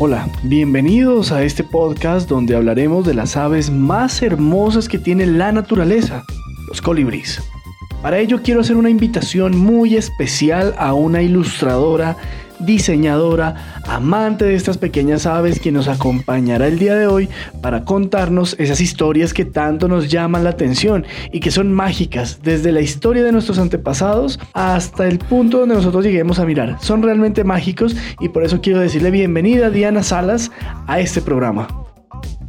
Hola, bienvenidos a este podcast donde hablaremos de las aves más hermosas que tiene la naturaleza, los colibríes. Para ello quiero hacer una invitación muy especial a una ilustradora diseñadora, amante de estas pequeñas aves, quien nos acompañará el día de hoy para contarnos esas historias que tanto nos llaman la atención y que son mágicas desde la historia de nuestros antepasados hasta el punto donde nosotros lleguemos a mirar. Son realmente mágicos y por eso quiero decirle bienvenida Diana Salas a este programa.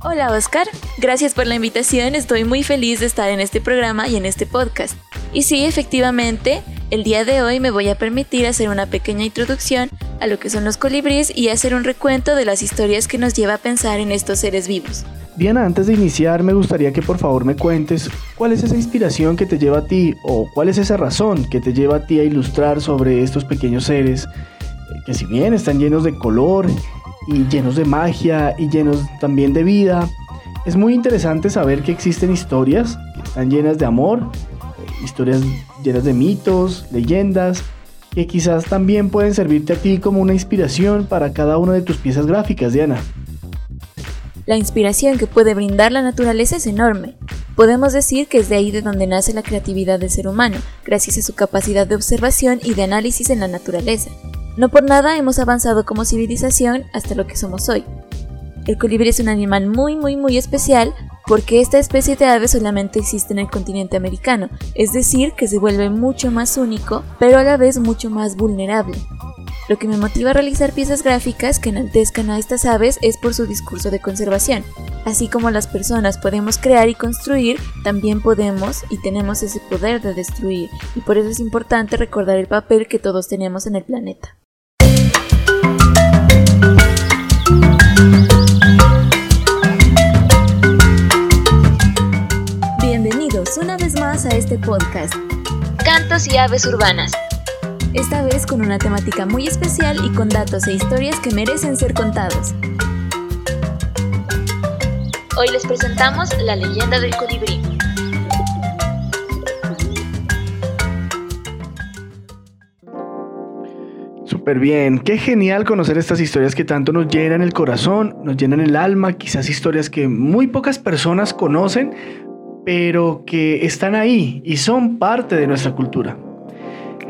Hola Oscar, gracias por la invitación, estoy muy feliz de estar en este programa y en este podcast. Y sí, efectivamente, el día de hoy me voy a permitir hacer una pequeña introducción a lo que son los colibríes y hacer un recuento de las historias que nos lleva a pensar en estos seres vivos. Diana, antes de iniciar me gustaría que por favor me cuentes cuál es esa inspiración que te lleva a ti o cuál es esa razón que te lleva a ti a ilustrar sobre estos pequeños seres eh, que si bien están llenos de color y llenos de magia y llenos también de vida, es muy interesante saber que existen historias que están llenas de amor historias llenas de mitos, leyendas, que quizás también pueden servirte a ti como una inspiración para cada una de tus piezas gráficas, Diana. La inspiración que puede brindar la naturaleza es enorme. Podemos decir que es de ahí de donde nace la creatividad del ser humano, gracias a su capacidad de observación y de análisis en la naturaleza. No por nada hemos avanzado como civilización hasta lo que somos hoy. El colibrí es un animal muy muy muy especial porque esta especie de ave solamente existe en el continente americano, es decir, que se vuelve mucho más único, pero a la vez mucho más vulnerable. Lo que me motiva a realizar piezas gráficas que enaltezcan a estas aves es por su discurso de conservación. Así como las personas podemos crear y construir, también podemos y tenemos ese poder de destruir, y por eso es importante recordar el papel que todos tenemos en el planeta. Una vez más a este podcast, Cantos y Aves Urbanas. Esta vez con una temática muy especial y con datos e historias que merecen ser contados. Hoy les presentamos la leyenda del colibrí. Bien, qué genial conocer estas historias que tanto nos llenan el corazón, nos llenan el alma, quizás historias que muy pocas personas conocen, pero que están ahí y son parte de nuestra cultura.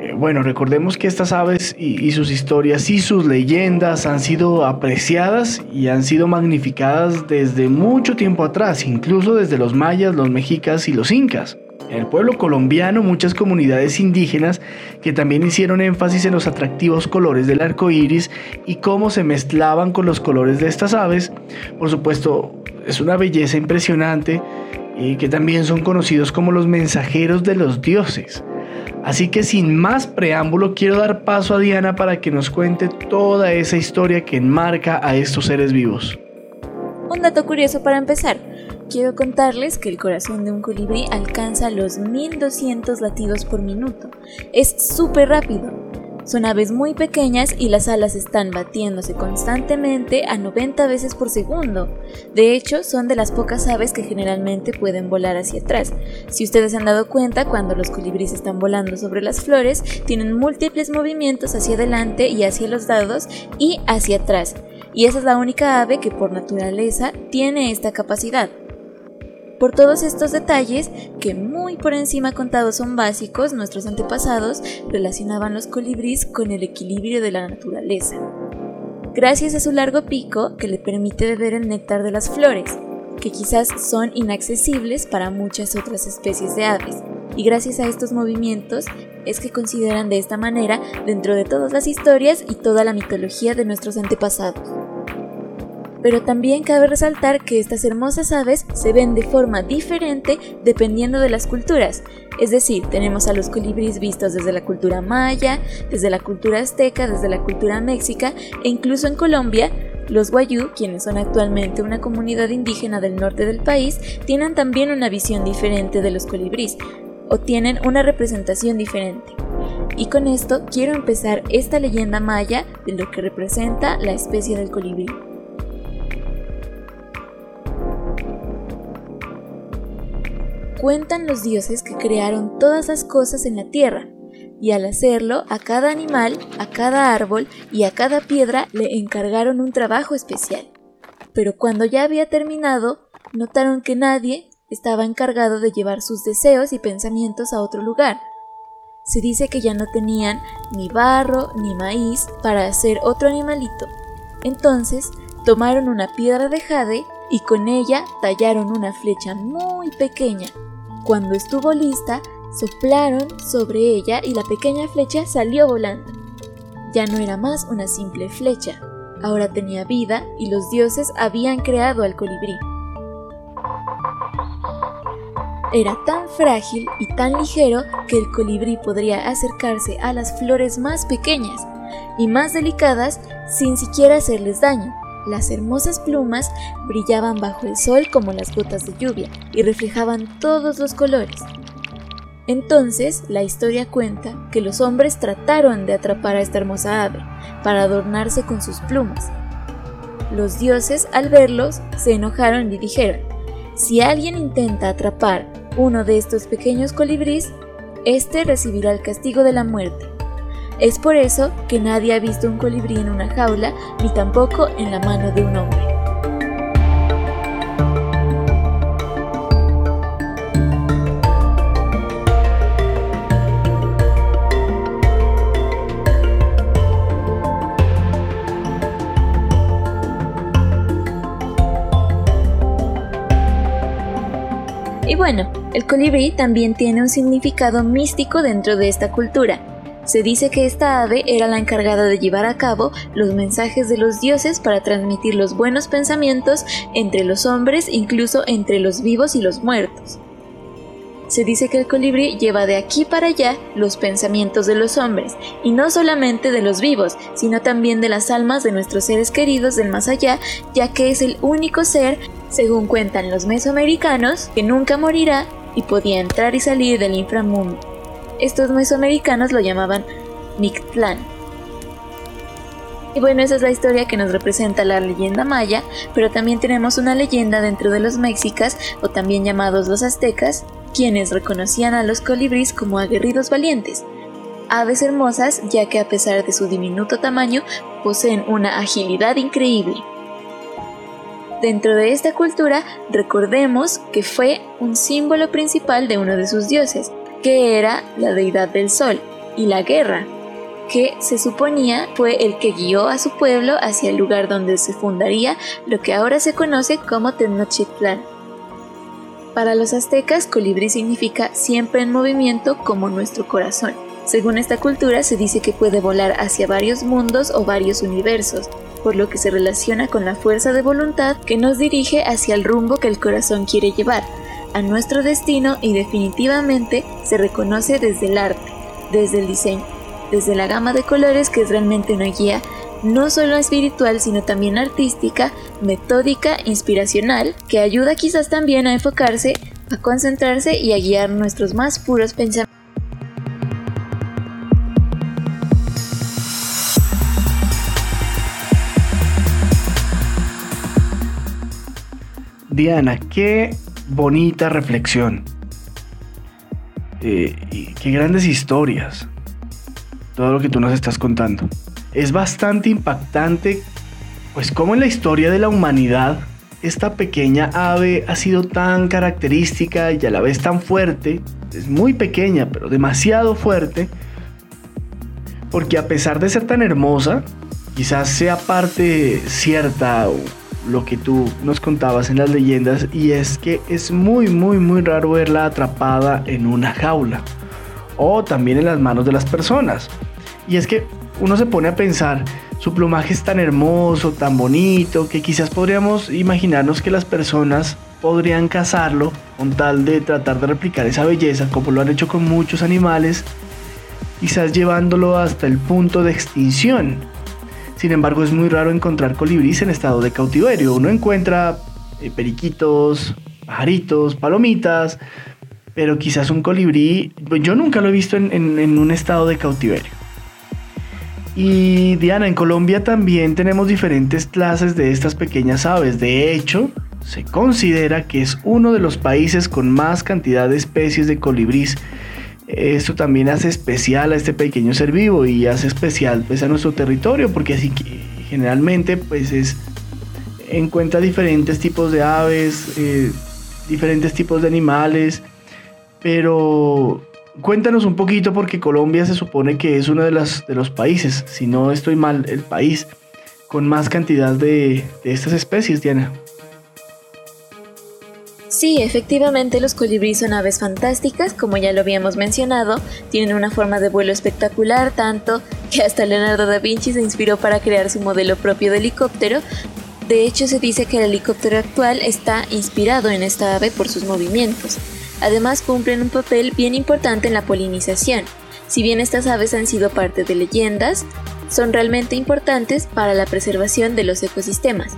Eh, bueno, recordemos que estas aves y, sus historias y sus leyendas han sido apreciadas y han sido magnificadas desde mucho tiempo atrás, incluso desde los mayas, los mexicas y los incas. En el pueblo colombiano, muchas comunidades indígenas que también hicieron énfasis en los atractivos colores del arco iris y cómo se mezclaban con los colores de estas aves. Por supuesto, es una belleza impresionante y que también son conocidos como los mensajeros de los dioses. Así que sin más preámbulo quiero dar paso a Diana para que nos cuente toda esa historia que enmarca a estos seres vivos. Un dato curioso para empezar. Quiero contarles que el corazón de un colibrí alcanza los 1200 latidos por minuto. Es súper rápido. Son aves muy pequeñas y las alas están batiéndose constantemente a 90 veces por segundo. De hecho, son de las pocas aves que generalmente pueden volar hacia atrás. Si ustedes han dado cuenta, cuando los colibríes están volando sobre las flores, tienen múltiples movimientos hacia adelante y hacia los lados y hacia atrás. Y esa es la única ave que por naturaleza tiene esta capacidad. Por todos estos detalles, que muy por encima contados son básicos, nuestros antepasados relacionaban los colibríes con el equilibrio de la naturaleza. Gracias a su largo pico que le permite beber el néctar de las flores, que quizás son inaccesibles para muchas otras especies de aves, y gracias a estos movimientos es que consideran de esta manera dentro de todas las historias y toda la mitología de nuestros antepasados pero también cabe resaltar que estas hermosas aves se ven de forma diferente dependiendo de las culturas. Es decir, tenemos a los colibríes vistos desde la cultura maya, desde la cultura azteca, desde la cultura méxica e incluso en Colombia, los Wayuu, quienes son actualmente una comunidad indígena del norte del país, tienen también una visión diferente de los colibríes o tienen una representación diferente. Y con esto quiero empezar esta leyenda maya de lo que representa la especie del colibrí. Cuentan los dioses que crearon todas las cosas en la tierra. y al hacerlo a cada animal, a cada árbol y a cada piedra le encargaron un trabajo especial. Pero cuando ya había terminado, notaron que nadie estaba encargado de llevar sus deseos y pensamientos a otro lugar. Se dice que ya no tenían ni barro ni maíz para hacer otro animalito. Entonces tomaron una piedra de jade y con ella tallaron una flecha muy pequeña. Cuando estuvo lista, soplaron sobre ella y la pequeña flecha salió volando. Ya no era más una simple flecha, ahora tenía vida y los dioses habían creado al colibrí. Era tan frágil y tan ligero que el colibrí podría acercarse a las flores más pequeñas y más delicadas sin siquiera hacerles daño. Las hermosas plumas brillaban bajo el sol como las gotas de lluvia y reflejaban todos los colores. Entonces la historia cuenta que los hombres trataron de atrapar a esta hermosa ave para adornarse con sus plumas. Los dioses al verlos se enojaron y dijeron, si alguien intenta atrapar uno de estos pequeños colibríes, este recibirá el castigo de la muerte. Es por eso que nadie ha visto un colibrí en una jaula ni tampoco en la mano de un hombre. Y bueno, el colibrí también tiene un significado místico dentro de esta cultura. Se dice que esta ave era la encargada de llevar a cabo los mensajes de los dioses para transmitir los buenos pensamientos entre los hombres, incluso entre los vivos y los muertos. Se dice que el colibrí lleva de aquí para allá los pensamientos de los hombres, y no solamente de los vivos, sino también de las almas de nuestros seres queridos del más allá, ya que es el único ser, según cuentan los mesoamericanos, que nunca morirá y podía entrar y salir del inframundo. Estos mesoamericanos lo llamaban Mictlán. Y bueno, esa es la historia que nos representa la leyenda maya, pero también tenemos una leyenda dentro de los mexicas, o también llamados los aztecas, quienes reconocían a los colibríes como aguerridos valientes, aves hermosas ya que a pesar de su diminuto tamaño poseen una agilidad increíble. Dentro de esta cultura recordemos que fue un símbolo principal de uno de sus dioses, que era la deidad del sol y la guerra, que se suponía fue el que guió a su pueblo hacia el lugar donde se fundaría lo que ahora se conoce como Tenochtitlan. Para los aztecas, colibrí significa siempre en movimiento como nuestro corazón. Según esta cultura, se dice que puede volar hacia varios mundos o varios universos, por lo que se relaciona con la fuerza de voluntad que nos dirige hacia el rumbo que el corazón quiere llevar, a nuestro destino y definitivamente se reconoce desde el arte, desde el diseño, desde la gama de colores que es realmente una guía no solo espiritual, sino también artística, metódica, inspiracional, que ayuda quizás también a enfocarse, a concentrarse y a guiar nuestros más puros pensamientos. Diana, qué bonita reflexión. Eh, qué grandes historias. Todo lo que tú nos estás contando es bastante impactante, pues como en la historia de la humanidad, esta pequeña ave ha sido tan característica y a la vez tan fuerte, es muy pequeña, pero demasiado fuerte, porque a pesar de ser tan hermosa, quizás sea parte cierta lo que tú nos contabas en las leyendas, y es que es muy, muy, muy raro verla atrapada en una jaula, o también en las manos de las personas. Y es que uno se pone a pensar, su plumaje es tan hermoso, tan bonito, que quizás podríamos imaginarnos que las personas podrían cazarlo con tal de tratar de replicar esa belleza, como lo han hecho con muchos animales, quizás llevándolo hasta el punto de extinción. Sin embargo, es muy raro encontrar colibríes en estado de cautiverio. Uno encuentra eh, periquitos, pajaritos, palomitas, pero quizás un colibrí, yo nunca lo he visto en un estado de cautiverio. Y Diana, en Colombia también tenemos diferentes clases de estas pequeñas aves. De hecho, se considera que es uno de los países con más cantidad de especies de colibrís Esto también hace especial a este pequeño ser vivo y hace especial pues, a nuestro territorio, porque así que generalmente pues es encuentra diferentes tipos de aves, eh, diferentes tipos de animales, pero cuéntanos un poquito porque Colombia se supone que es uno de, las, de los países, si no estoy mal, el país con más cantidad de, de estas especies, Diana. Sí, efectivamente los colibríes son aves fantásticas, como ya lo habíamos mencionado, tienen una forma de vuelo espectacular, tanto que hasta Leonardo da Vinci se inspiró para crear su modelo propio de helicóptero. De hecho, se dice que el helicóptero actual está inspirado en esta ave por sus movimientos. Además, cumplen un papel bien importante en la polinización. Si bien estas aves han sido parte de leyendas, son realmente importantes para la preservación de los ecosistemas.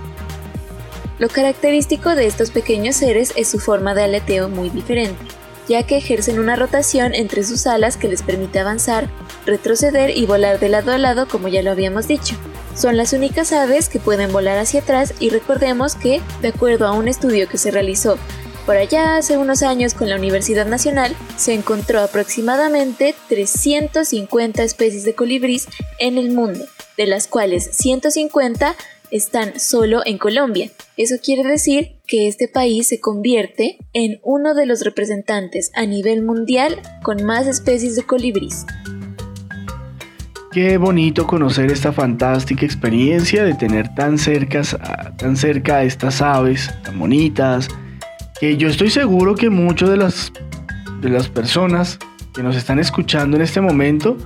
Lo característico de estos pequeños seres es su forma de aleteo muy diferente, ya que ejercen una rotación entre sus alas que les permite avanzar, retroceder y volar de lado a lado como ya lo habíamos dicho. Son las únicas aves que pueden volar hacia atrás y recordemos que, de acuerdo a un estudio que se realizó por allá hace unos años con la Universidad Nacional, se encontró aproximadamente 350 especies de colibrís en el mundo, de las cuales 150 están solo en Colombia. Eso quiere decir que este país se convierte en uno de los representantes a nivel mundial con más especies de colibrís. Qué bonito conocer esta fantástica experiencia de tener tan, cercas, tan cerca a estas aves tan bonitas, que yo estoy seguro que muchas de las, de las personas que nos están escuchando en este momento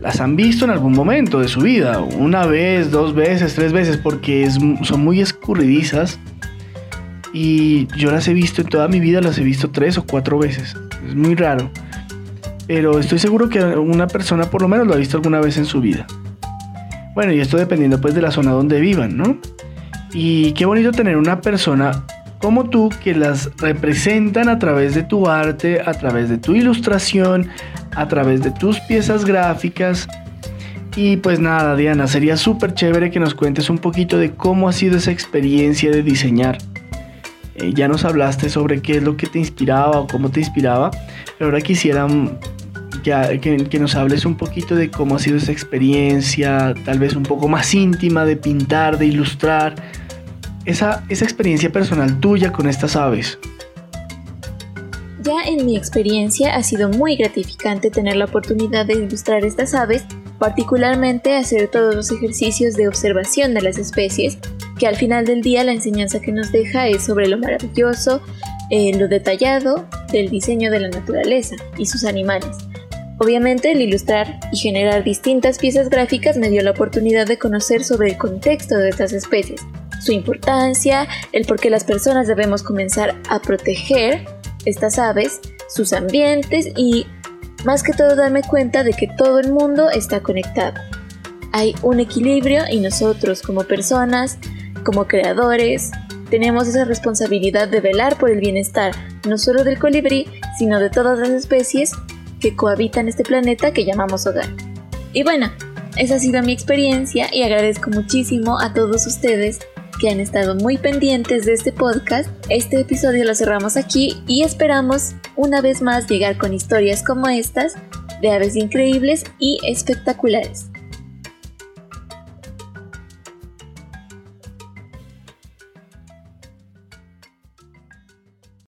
las han visto en algún momento de su vida, una vez, dos veces, tres veces, porque son muy escurridizas y yo las he visto en toda mi vida, las he visto tres o cuatro veces. Es muy raro. Pero estoy seguro que una persona por lo menos lo ha visto alguna vez en su vida. Bueno, y esto dependiendo pues de la zona donde vivan, ¿no? Y qué bonito tener una persona como tú que las representan a través de tu arte, a través de tu ilustración, a través de tus piezas gráficas. Y pues nada, Diana, sería súper chévere que nos cuentes un poquito de cómo ha sido esa experiencia de diseñar. Eh, ya nos hablaste sobre qué es lo que te inspiraba o cómo te inspiraba, pero ahora quisiera que, que, nos hables un poquito de cómo ha sido esa experiencia, tal vez un poco más íntima de pintar, de ilustrar esa, experiencia personal tuya con estas aves? Ya en mi experiencia ha sido muy gratificante tener la oportunidad de ilustrar estas aves, particularmente hacer todos los ejercicios de observación de las especies, que al final del día la enseñanza que nos deja es sobre lo maravilloso, eh, lo detallado del diseño de la naturaleza y sus animales. Obviamente el ilustrar y generar distintas piezas gráficas me dio la oportunidad de conocer sobre el contexto de estas especies, su importancia, el por qué las personas debemos comenzar a proteger estas aves, sus ambientes y más que todo darme cuenta de que todo el mundo está conectado. Hay un equilibrio y nosotros como personas, como creadores, tenemos esa responsabilidad de velar por el bienestar no solo del colibrí, sino de todas las especies que cohabitan este planeta que llamamos hogar. Y bueno, esa ha sido mi experiencia y agradezco muchísimo a todos ustedes que han estado muy pendientes de este podcast. Este episodio lo cerramos aquí y esperamos una vez más llegar con historias como estas de aves increíbles y espectaculares.